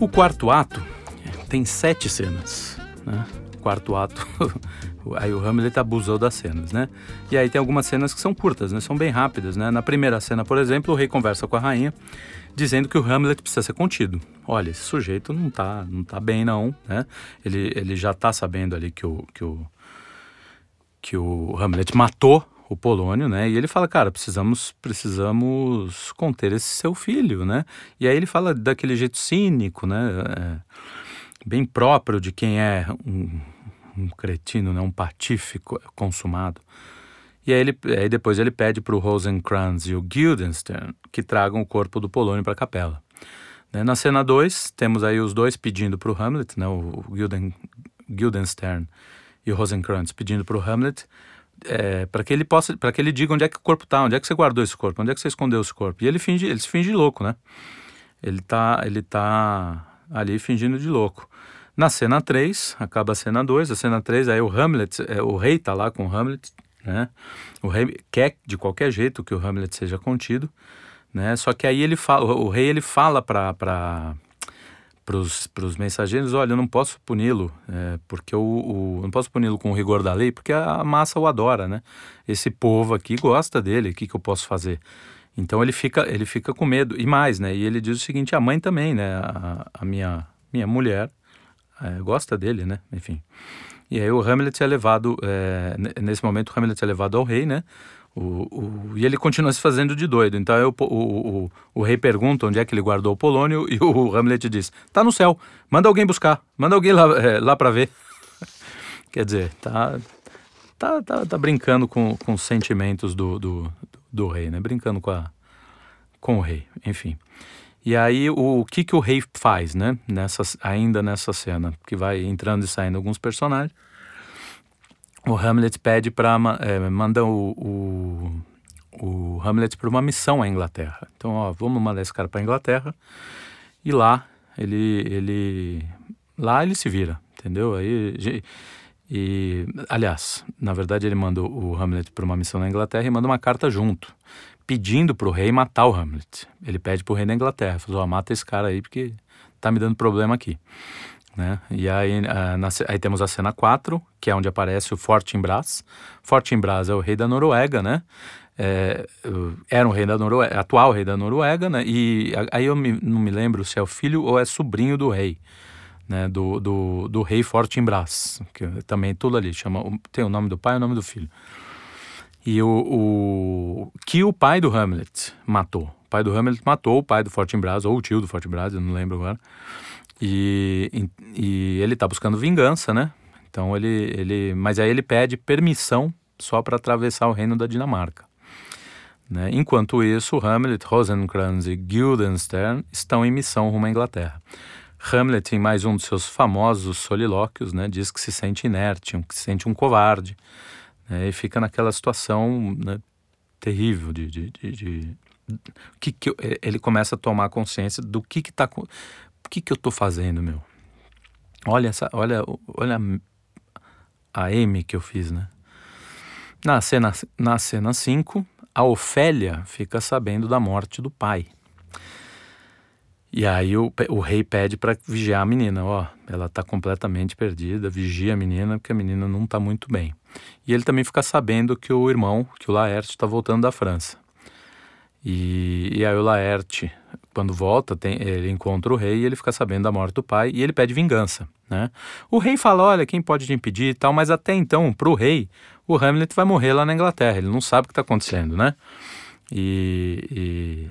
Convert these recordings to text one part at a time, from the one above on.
O quarto ato tem sete cenas, né? quarto ato, aí o Hamlet abusou das cenas, né? E aí tem algumas cenas que são curtas, né? São bem rápidas, né? Na primeira cena, por exemplo, o rei conversa com a rainha, dizendo que o Hamlet precisa ser contido. Olha, esse sujeito não tá, não tá bem não, né? Ele, ele já tá sabendo ali que o, que o, que o Hamlet matou o Polônio, né? E ele fala, cara, precisamos, precisamos conter esse seu filho, né? E aí ele fala daquele jeito cínico, né? É, bem próprio de quem é um, um cretino, né? Um patife consumado. E aí, ele, aí depois ele pede para o Rosencrantz e o Guildenstern que tragam o corpo do Polônio para a capela. Né? Na cena 2, temos aí os dois pedindo para o Hamlet, né? o Guilden, Guildenstern e o Rosencrantz pedindo para o Hamlet é, para que ele possa, para que ele diga onde é que o corpo está, onde é que você guardou esse corpo, onde é que você escondeu esse corpo. E ele finge, ele se finge louco, né? Ele tá, ele tá ali fingindo de louco. Na cena 3, acaba a cena 2, a cena 3, aí o Hamlet, é, o rei tá lá com o Hamlet, né? O rei quer de qualquer jeito que o Hamlet seja contido, né? Só que aí ele fala, o rei ele fala para para os mensageiros, olha, eu não posso puni-lo, é, porque o, o, não posso puni-lo com o rigor da lei, porque a massa o adora, né? Esse povo aqui gosta dele, o que, que eu posso fazer? Então ele fica, ele fica com medo e mais, né? E ele diz o seguinte: a mãe também, né? A, a minha minha mulher é, gosta dele, né? Enfim. E aí o Hamlet é levado, é, nesse momento o Hamlet é levado ao rei, né? O, o, e ele continua se fazendo de doido. Então eu, o, o, rei pergunta onde é que ele guardou o Polônio e o Hamlet diz: tá no céu, manda alguém buscar, manda alguém lá, é, lá para ver. Quer dizer, tá, tá, tá, tá, brincando com, com os sentimentos do, do, do rei, né? Brincando com, a, com o rei, enfim. E aí o, que, que o rei faz, né? Nessa, ainda nessa cena, que vai entrando e saindo alguns personagens o Hamlet pede para é, manda o, o, o Hamlet para uma missão à Inglaterra. Então, ó, vamos mandar esse cara para Inglaterra e lá ele ele lá ele se vira, entendeu? Aí e aliás, na verdade ele manda o Hamlet para uma missão na Inglaterra e manda uma carta junto, pedindo para o rei matar o Hamlet. Ele pede para o rei da Inglaterra, falou: ó, mata esse cara aí porque tá me dando problema aqui. Né? E aí, uh, na, aí temos a cena 4, que é onde aparece o Fortinbras. Fortinbras é o rei da Noruega, né? É, era um rei da Noruega, atual rei da Noruega, né? E aí eu me, não me lembro se é o filho ou é sobrinho do rei, né? Do, do, do rei Fortinbras, que também tudo ali chama, tem o nome do pai e o nome do filho. E o, o que o pai do Hamlet matou. O pai do Hamlet matou o pai do Fortinbras ou o tio do Fortinbras, eu não lembro agora. E, e, ele está buscando vingança, né? Então ele, ele, mas aí ele pede permissão só para atravessar o reino da Dinamarca. Né? Enquanto isso, Hamlet, Rosencrantz e Guildenstern estão em missão rumo à Inglaterra. Hamlet, em mais um dos seus famosos solilóquios, né, diz que se sente inerte, que se sente um covarde, né, e fica naquela situação né, terrível de, de, de, de que, que ele começa a tomar consciência do que está o que, que eu estou fazendo, meu? Olha essa, olha, olha a M que eu fiz, né? Na cena, na cena 5, a Ofélia fica sabendo da morte do pai. E aí o, o rei pede para vigiar a menina, ó, ela está completamente perdida, vigia a menina porque a menina não está muito bem. E ele também fica sabendo que o irmão, que o Laerte, está voltando da França. E, e aí o Laerte quando volta, tem, ele encontra o rei e ele fica sabendo da morte do pai e ele pede vingança, né? O rei fala, olha, quem pode te impedir e tal, mas até então, para o rei, o Hamlet vai morrer lá na Inglaterra, ele não sabe o que está acontecendo, né? E, e,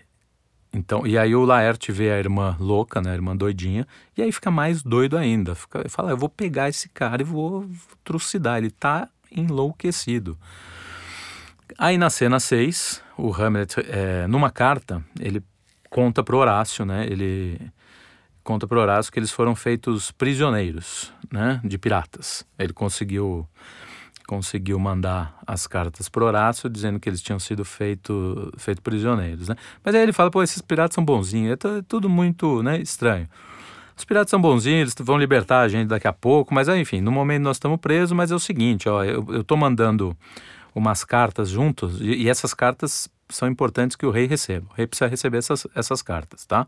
então, e aí o Laerte vê a irmã louca, né, a irmã doidinha, e aí fica mais doido ainda, fica, fala, eu vou pegar esse cara e vou trucidar, ele está enlouquecido. Aí na cena 6, o Hamlet, é, numa carta, ele conta para Horácio, né? Ele conta para Horácio que eles foram feitos prisioneiros, né? De piratas. Ele conseguiu conseguiu mandar as cartas para Horácio dizendo que eles tinham sido feito, feito prisioneiros, né? Mas aí ele fala, pô, esses piratas são bonzinhos, é tudo muito, né, estranho. Os piratas são bonzinhos, eles vão libertar a gente daqui a pouco, mas enfim, no momento nós estamos presos, mas é o seguinte, ó, eu, eu tô mandando umas cartas juntos e essas cartas são importantes que o rei receba. O rei precisa receber essas, essas cartas, tá?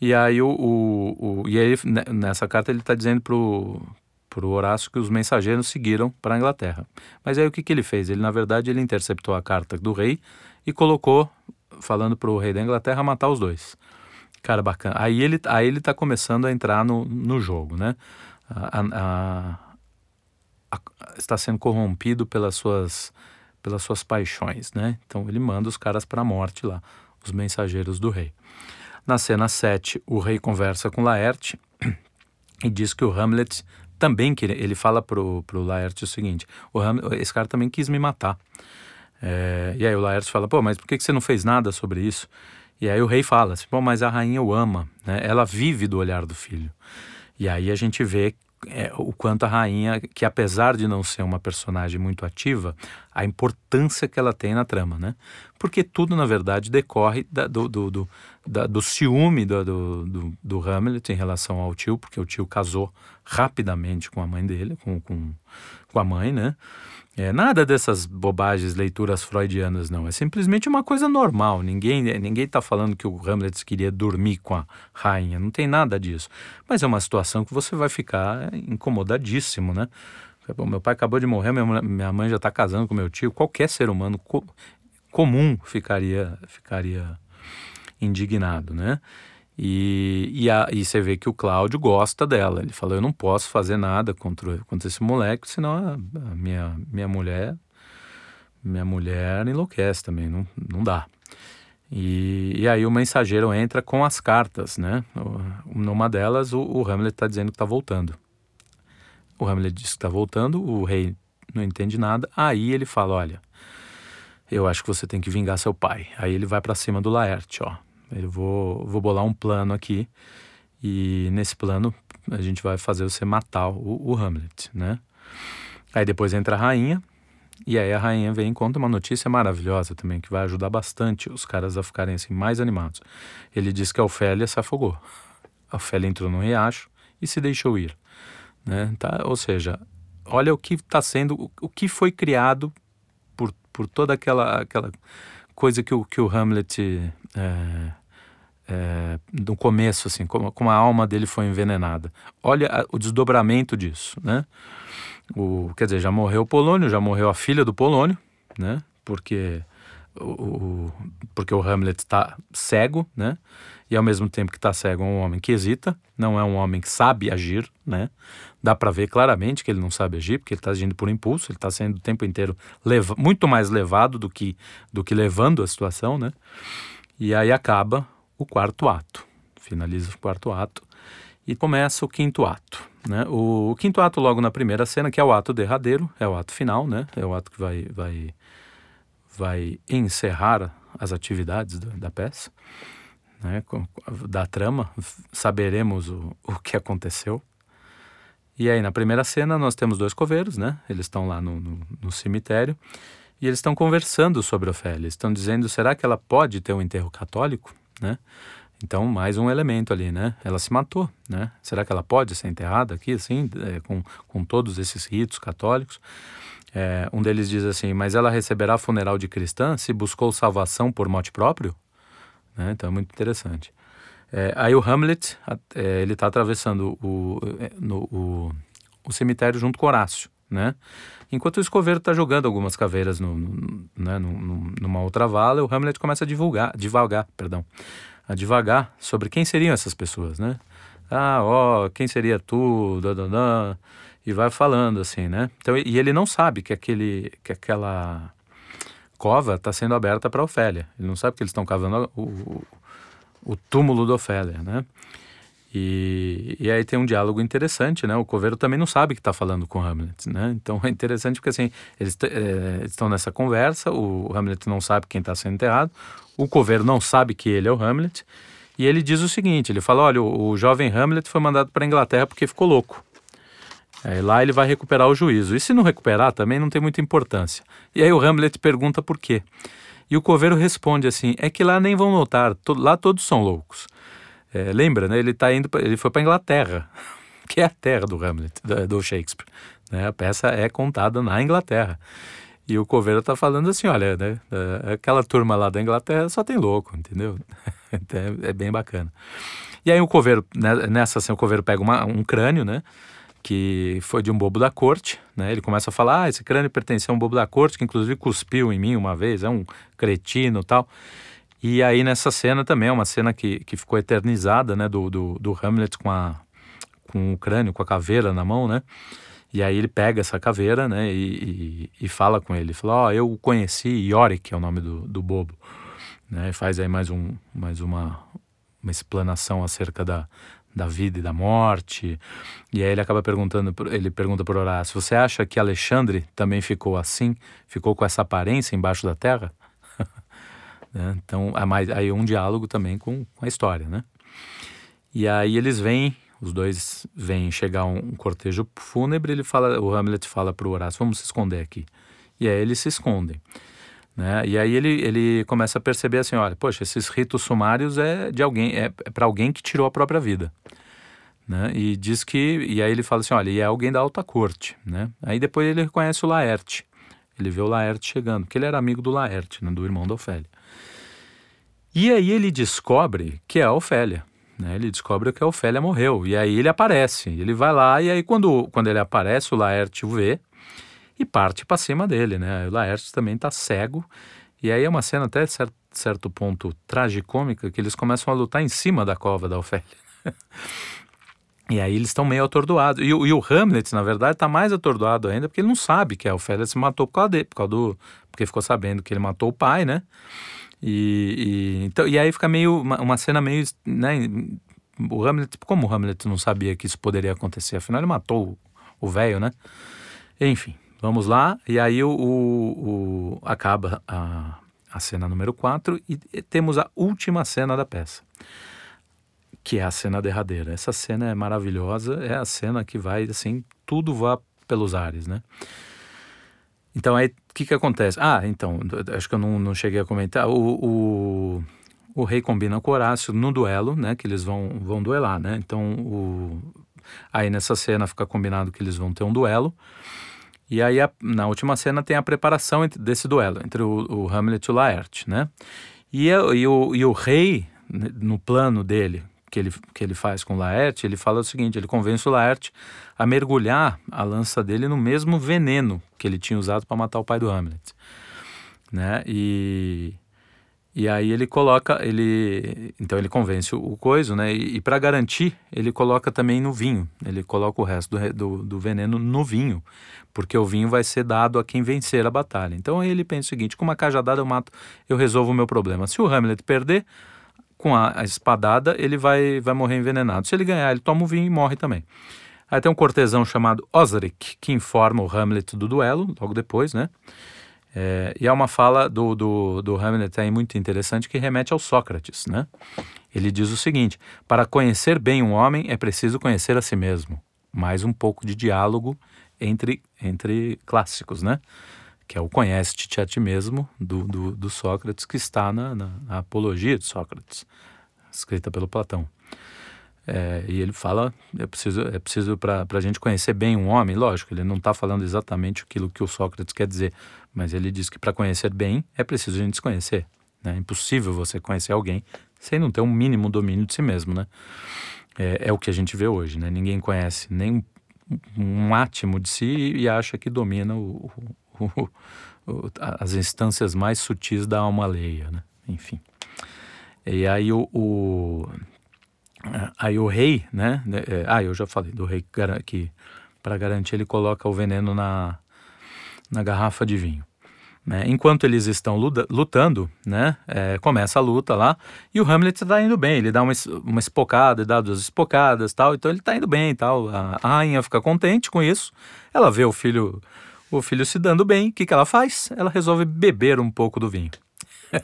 E aí, o, o, o e aí nessa carta ele está dizendo pro, pro Horácio que os mensageiros seguiram para a Inglaterra. Mas aí o que, que ele fez? Ele, na verdade, ele interceptou a carta do rei e colocou, falando para o rei da Inglaterra, matar os dois. Cara, bacana. Aí ele, aí ele tá começando a entrar no, no jogo, né? A, a, a, está sendo corrompido pelas suas, pelas suas paixões, né? Então ele manda os caras para a morte lá, os mensageiros do rei. Na cena 7, o rei conversa com Laerte e diz que o Hamlet também queria. Ele fala pro, pro Laerte o seguinte: o Hamlet, esse cara também quis me matar. É, e aí o Laerte fala: pô, mas por que você não fez nada sobre isso? E aí o rei fala assim, pô, mas a rainha o ama, né? Ela vive do olhar do filho. E aí a gente vê é, o quanto a rainha, que apesar de não ser uma personagem muito ativa, a importância que ela tem na trama, né? Porque tudo, na verdade, decorre da, do, do, do, da, do ciúme do, do, do, Hamlet em relação ao tio, porque o tio casou rapidamente com a mãe dele, com, com, com a mãe, né? É, nada dessas bobagens, leituras freudianas, não. É simplesmente uma coisa normal. Ninguém ninguém está falando que o Hamlet queria dormir com a rainha. Não tem nada disso. Mas é uma situação que você vai ficar incomodadíssimo, né? meu pai acabou de morrer, minha, mãe já está casando com meu tio. Qualquer ser humano co comum ficaria, ficaria indignado, né? E, e, a, e, você vê que o Cláudio gosta dela. Ele falou: Eu não posso fazer nada contra, contra esse moleque, senão a, a, minha, minha mulher minha mulher enlouquece também, não, não dá. E, e aí o mensageiro entra com as cartas, né? Numa delas, o, o Hamlet está dizendo que está voltando. O Hamlet diz que está voltando, o rei não entende nada. Aí ele fala: Olha, eu acho que você tem que vingar seu pai. Aí ele vai para cima do Laerte, ó eu vou, vou bolar um plano aqui e nesse plano a gente vai fazer você matar o, o Hamlet, né? Aí depois entra a rainha e aí a rainha vem e conta uma notícia maravilhosa também que vai ajudar bastante os caras a ficarem assim mais animados. Ele diz que a Ofélia se afogou. A Ofélia entrou no riacho e se deixou ir, né? Tá? Ou seja, olha o que está sendo, o, o que foi criado por, por toda aquela aquela coisa que o, que o Hamlet é, é, no começo, assim, como, como a alma dele foi envenenada. Olha a, o desdobramento disso, né? O, quer dizer, já morreu o Polônio, já morreu a filha do Polônio, né? Porque o, o porque o Hamlet está cego, né? E ao mesmo tempo que está cego é um homem que hesita, não é um homem que sabe agir, né? Dá para ver claramente que ele não sabe agir, porque ele está agindo por impulso, ele está sendo o tempo inteiro leva, muito mais levado do que do que levando a situação, né? E aí acaba o quarto ato. Finaliza o quarto ato e começa o quinto ato. Né? O, o, quinto ato, logo na primeira cena, que é o ato derradeiro, é o ato final, né? é o ato que vai, vai, vai encerrar as atividades da, peça, né? da trama, saberemos o, o que aconteceu. E aí, na primeira cena, nós temos dois coveiros, né? Eles estão lá no, no, no cemitério e eles estão conversando sobre Ofélia. Estão dizendo: será que ela pode ter um enterro católico? Né? Então, mais um elemento ali, né? Ela se matou, né? Será que ela pode ser enterrada aqui, assim, é, com, com todos esses ritos católicos? É, um deles diz assim, mas ela receberá funeral de cristã se buscou salvação por mote próprio? Né? Então, é muito interessante. É, aí o Hamlet, é, ele está atravessando o, é, no, o, o cemitério junto com Horácio, né? Enquanto o escoveiro está jogando algumas caveiras no, no, né, no, numa outra vala, o Hamlet começa a divulgar, divagar, perdão, a divagar sobre quem seriam essas pessoas, né? Ah, ó, quem seria tu, e vai falando assim, né? Então, e ele não sabe que aquele, que aquela cova está sendo aberta para Ofélia. Ele não sabe que eles estão cavando o, o, o túmulo de Ofélia, né? E, e aí tem um diálogo interessante, né? O coveiro também não sabe que está falando com Hamlet, né? Então é interessante porque assim eles é, estão nessa conversa, o Hamlet não sabe quem está sendo enterrado, o coveiro não sabe que ele é o Hamlet e ele diz o seguinte: ele fala, olha, o, o jovem Hamlet foi mandado para a Inglaterra porque ficou louco. Aí lá ele vai recuperar o juízo. E se não recuperar, também não tem muita importância. E aí o Hamlet pergunta por quê. E o coveiro responde assim: é que lá nem vão notar, lá todos são loucos. É, lembra, né? Ele tá indo, pra, ele foi para Inglaterra, que é a terra do Hamlet, do, Shakespeare. Né? A peça é contada na Inglaterra. E o Coveiro tá falando assim, olha, né? É, aquela turma lá da Inglaterra só tem louco, entendeu? Então, é, é bem bacana. E aí o coveiro, né, nessa cena, o coveiro pega uma, um crânio, né? Que foi de um bobo da corte, né? Ele começa a falar, ah, esse crânio pertencia a um bobo da corte, que inclusive cuspiu em mim uma vez, é um cretino tal. E aí nessa cena também, é uma cena que, que ficou eternizada, né? Do, do, do Hamlet com, a, com o crânio, com a caveira na mão, né? E aí ele pega essa caveira, né, e, e, e fala com ele. Fala, ó, oh, eu conheci Yorick, é o nome do, do bobo. Né, faz aí mais, um, mais uma, uma explanação acerca da, da vida e da morte. E aí ele acaba perguntando, ele pergunta por Horácio, você acha que Alexandre também ficou assim? Ficou com essa aparência embaixo da terra? Né? Então, aí um diálogo também com, com a história, né? E aí eles vêm os dois vêm chegar um, um cortejo fúnebre, ele fala, o Hamlet fala para o Horácio, vamos se esconder aqui. E aí eles se escondem. Né? E aí ele, ele começa a perceber assim, olha, poxa, esses ritos sumários é de alguém, é, é para alguém que tirou a própria vida. Né? E diz que, e aí ele fala assim, olha, e é alguém da alta corte, né? Aí depois ele reconhece o Laerte. Ele vê o Laerte chegando, porque ele era amigo do Laerte, né? do irmão da Ofélia. E aí ele descobre que é a Ofélia. Né? Ele descobre que a Ofélia morreu. E aí ele aparece. Ele vai lá, e aí quando, quando ele aparece, o Laerte o vê e parte para cima dele. Né? O Laerte também está cego. E aí é uma cena até certo, certo ponto tragicômica que eles começam a lutar em cima da cova da Ofélia. e aí eles estão meio atordoados. E, e, o Hamlet, na verdade, está mais atordoado ainda porque ele não sabe que a Ofélia se matou por causa dele, por causa do, porque ficou sabendo que ele matou o pai, né? E, e, então, e aí fica meio uma, uma cena meio, né, o Hamlet, como o Hamlet não sabia que isso poderia acontecer, afinal ele matou o velho, né? Enfim, vamos lá. E aí o, o, o acaba a, a cena número 4 e, e temos a última cena da peça, que é a cena derradeira. Essa cena é maravilhosa, é a cena que vai assim, tudo vá pelos ares, né? Então aí o que, que acontece? Ah, então, acho que eu não, não cheguei a comentar. O, o, o, rei combina com Horácio no duelo, né? Que eles vão, vão duelar, né? Então, o, aí nessa cena fica combinado que eles vão ter um duelo. E aí a, na última cena tem a preparação desse duelo entre o, o Hamlet e o Laerte, né? E, e, o, e o rei, no plano dele, que ele, que ele faz com o Laerte, ele fala o seguinte: ele convence o Laerte a mergulhar a lança dele no mesmo veneno que ele tinha usado para matar o pai do Hamlet. Né? E, e aí ele coloca, ele então ele convence o, coiso, né? E, e para garantir, ele coloca também no vinho. Ele coloca o resto do, do, do, veneno no vinho, porque o vinho vai ser dado a quem vencer a batalha. Então ele pensa o seguinte: com uma cajadada eu mato, eu resolvo o meu problema. Se o Hamlet perder, com a, espadada, ele vai, vai morrer envenenado. Se ele ganhar, ele toma o vinho e morre também. Aí tem um cortesão chamado Osric, que informa o Hamlet do duelo, logo depois, né? É, e é uma fala do, do, do Hamlet aí muito interessante que remete ao Sócrates, né? Ele diz o seguinte: para conhecer bem um homem é preciso conhecer a si mesmo. Mais um pouco de diálogo entre, entre clássicos, né? Que é o Conhece-te a ti mesmo, do, do, do, Sócrates, que está na, na, na, Apologia de Sócrates, escrita pelo Platão. É, e ele fala, é preciso, é preciso para a gente conhecer bem um homem, lógico, ele não está falando exatamente aquilo que o Sócrates quer dizer, mas ele diz que para conhecer bem é preciso a gente se conhecer. Né? É impossível você conhecer alguém sem não ter um mínimo domínio de si mesmo, né? É, é o que a gente vê hoje, né? Ninguém conhece nem um, um átimo de si e acha que domina o, o, o, as instâncias mais sutis da alma alheia, né? Enfim. E aí o, o aí o rei, né? É, ah, eu já falei do rei que para garantir ele coloca o veneno na, na garrafa de vinho. Né? Enquanto eles estão lutando, né? É, começa a luta lá e o Hamlet está indo bem. Ele dá uma, uma espocada, dá duas espocadas, tal. Então ele está indo bem, tal. A, a rainha fica contente com isso. Ela vê o filho o filho se dando bem, o que, que ela faz? Ela resolve beber um pouco do vinho.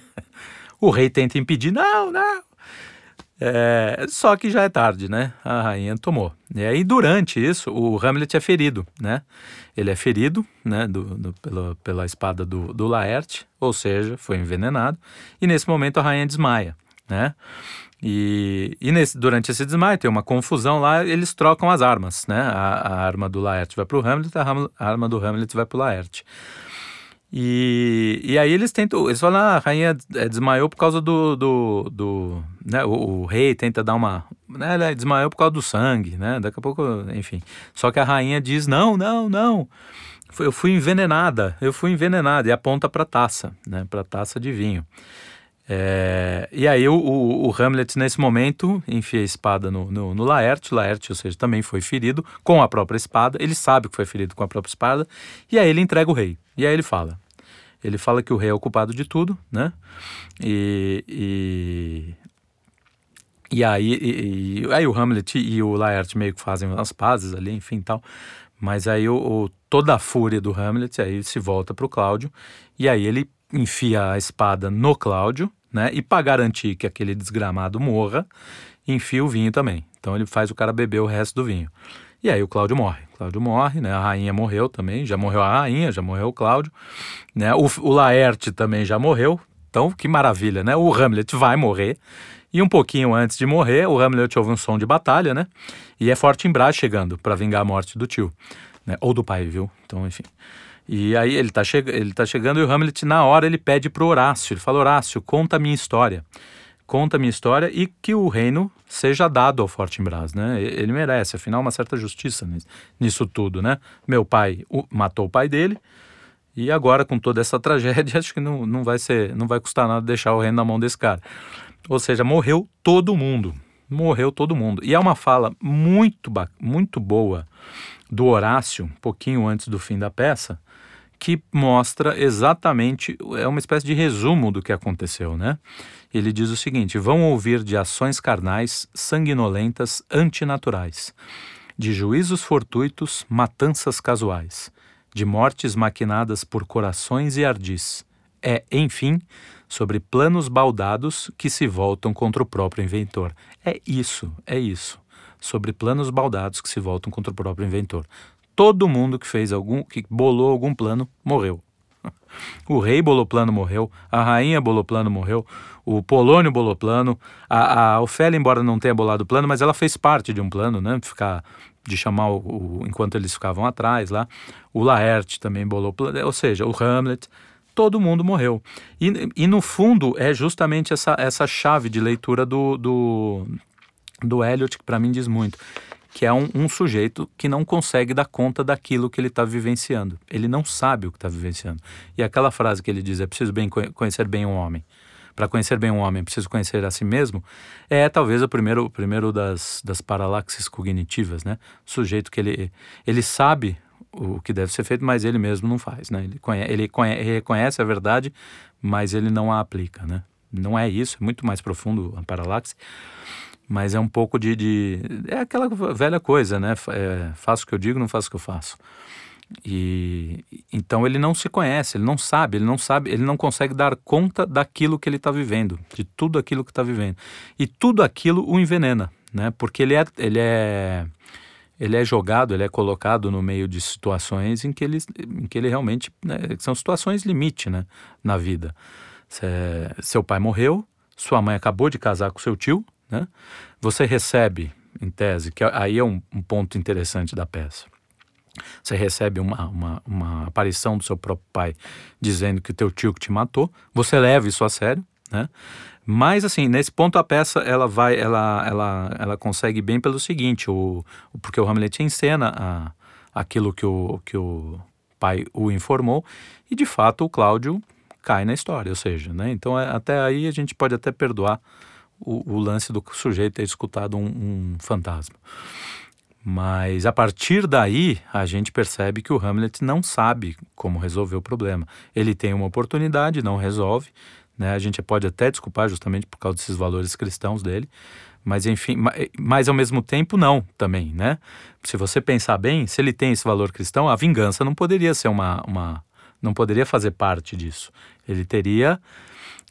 o rei tenta impedir, não, não. É, só que já é tarde, né? A rainha tomou. E aí, durante isso, o Hamlet é ferido, né? Ele é ferido, né? Do, do, pela, pela espada do, do Laerte, ou seja, foi envenenado. E nesse momento a rainha desmaia, né? E, e nesse, durante esse desmaio tem uma confusão lá, eles trocam as armas, né? A, a arma do Laerte vai para o Hamlet, a arma do Hamlet vai para o Laerte. E, e aí eles tentam, eles falam, ah, a rainha é, desmaiou por causa do, do, do né, o, o, rei tenta dar uma, né, ele desmaiou por causa do sangue, né? Daqui a pouco, enfim. Só que a rainha diz: não, não, não. Eu fui envenenada, eu fui envenenada e aponta para taça, né? Para taça de vinho. É, e aí o, o, o, Hamlet, nesse momento, enfia a espada no, no, no Laerte. Laerte, ou seja, também foi ferido com a própria espada. Ele sabe que foi ferido com a própria espada. E aí ele entrega o rei. E aí ele fala. Ele fala que o rei é o culpado de tudo, né? E, e, e aí, e, e, aí o Hamlet e o Laerte meio que fazem as pazes ali, enfim tal. Mas aí o, o toda a fúria do Hamlet aí se volta para o Cláudio. E aí ele enfia a espada no Cláudio, né? E para garantir que aquele desgramado morra, enfia o vinho também. Então ele faz o cara beber o resto do vinho. E aí o Cláudio morre. Cláudio morre, né? A rainha morreu também, já morreu a rainha, já morreu o Cláudio, né? O, o Laerte também já morreu. Então, que maravilha, né? O Hamlet vai morrer. E um pouquinho antes de morrer, o Hamlet ouve um som de batalha, né? E é Fortinbras chegando para vingar a morte do tio, né? Ou do pai, viu? Então, enfim. E aí ele está tá chegando e o Hamlet, na hora, ele pede para Horácio. Ele fala: Horácio, conta a minha história. Conta a minha história e que o reino seja dado ao Fortinbras, né? Ele merece, afinal, uma certa justiça nisso tudo, né? Meu pai o, matou o pai dele e agora, com toda essa tragédia, acho que não, não, vai ser, não vai custar nada deixar o reino na mão desse cara. Ou seja, morreu todo mundo. Morreu todo mundo. E é uma fala muito, muito boa do Horácio, um pouquinho antes do fim da peça, que mostra exatamente, é uma espécie de resumo do que aconteceu, né? Ele diz o seguinte: vão ouvir de ações carnais, sanguinolentas, antinaturais, de juízos fortuitos, matanças casuais, de mortes maquinadas por corações e ardis. É, enfim, sobre planos baldados que se voltam contra o próprio inventor. É isso, é isso. Sobre planos baldados que se voltam contra o próprio inventor todo mundo que fez algum, que bolou algum plano, morreu. O rei bolou plano, morreu. A rainha bolou plano, morreu. O Polônio bolou plano. A, a Ofélia, embora não tenha bolado plano, mas ela fez parte de um plano, né? Ficar, de chamar o, o enquanto eles ficavam atrás lá. O Laerte também bolou plano. Ou seja, o Hamlet. Todo mundo morreu. E, e no fundo é justamente essa, essa chave de leitura do, do, do Eliot que para mim diz muito que é um, um, sujeito que não consegue dar conta daquilo que ele está vivenciando. Ele não sabe o que está vivenciando. E aquela frase que ele diz, é preciso bem conhecer bem um homem. Para conhecer bem um homem, é preciso conhecer a si mesmo, é talvez o primeiro, o primeiro das, das paralaxes cognitivas, né? O sujeito que ele, ele sabe o que deve ser feito, mas ele mesmo não faz, né? Ele, conhece, ele, conhece, ele reconhece a verdade, mas ele não a aplica, né? Não é isso, é muito mais profundo a paralaxe. Mas é um pouco de, de. é aquela velha coisa, né? É, faço o que eu digo, não faço o que eu faço. E então ele não se conhece, ele não sabe, ele não sabe, ele não consegue dar conta daquilo que ele está vivendo, de tudo aquilo que está vivendo. E tudo aquilo o envenena, né? Porque ele é, ele é, ele é jogado, ele é colocado no meio de situações em que ele, em que ele realmente né, são situações limite, né? Na vida. Cê, seu pai morreu, sua mãe acabou de casar com seu tio, né? Você recebe, em tese, que aí é um, um ponto interessante da peça. Você recebe uma, uma, uma, aparição do seu próprio pai dizendo que o teu tio que te matou. Você leva isso a sério, né? Mas assim, nesse ponto a peça ela vai, ela, ela, ela consegue bem pelo seguinte, o, porque o Hamlet encena a, aquilo que o, que o pai o informou e de fato o Cláudio cai na história, ou seja, né? Então é, até aí a gente pode até perdoar o, o lance do sujeito ter escutado um, um fantasma. Mas a partir daí, a gente percebe que o Hamlet não sabe como resolver o problema. Ele tem uma oportunidade, não resolve. Né? A gente pode até desculpar justamente por causa desses valores cristãos dele. Mas enfim, mas ao mesmo tempo não também, né? Se você pensar bem, se ele tem esse valor cristão, a vingança não poderia ser uma, uma não poderia fazer parte disso. Ele teria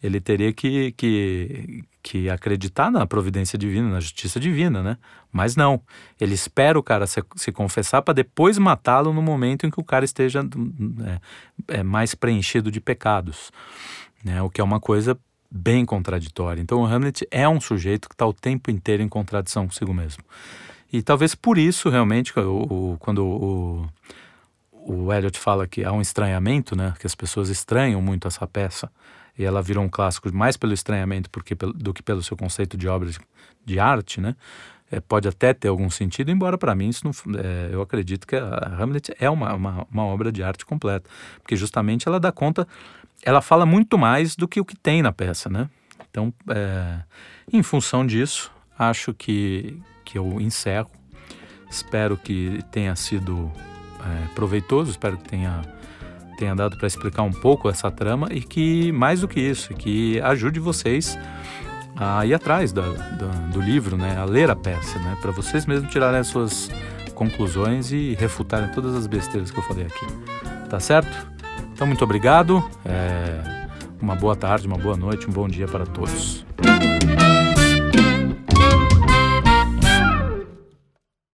ele teria que, que, que acreditar na providência divina, na justiça divina, né? Mas não. Ele espera o cara se, se confessar para depois matá-lo no momento em que o cara esteja é, é, mais preenchido de pecados, né? O que é uma coisa bem contraditória. Então o Hamlet é um sujeito que está o tempo inteiro em contradição consigo mesmo. E talvez por isso, realmente, o, o, quando o, o fala que há um estranhamento, né? Que as pessoas estranham muito essa peça e ela virou um clássico mais pelo estranhamento porque, do que pelo seu conceito de obra de arte, né? é, pode até ter algum sentido, embora para mim isso não, é, eu acredito que a Hamlet é uma, uma, uma, obra de arte completa, porque justamente ela dá conta, ela fala muito mais do que o que tem na peça, né? Então, é, em função disso, acho que, que eu encerro. Espero que tenha sido é, proveitoso, espero que tenha, tenha dado para explicar um pouco essa trama e que, mais do que isso, que ajude vocês a ir atrás do livro, né, a ler a peça, né, para vocês mesmos tirarem as suas conclusões e refutarem todas as besteiras que eu falei aqui. Tá certo? Então, muito obrigado. É, uma boa tarde, uma boa noite, um bom dia para todos.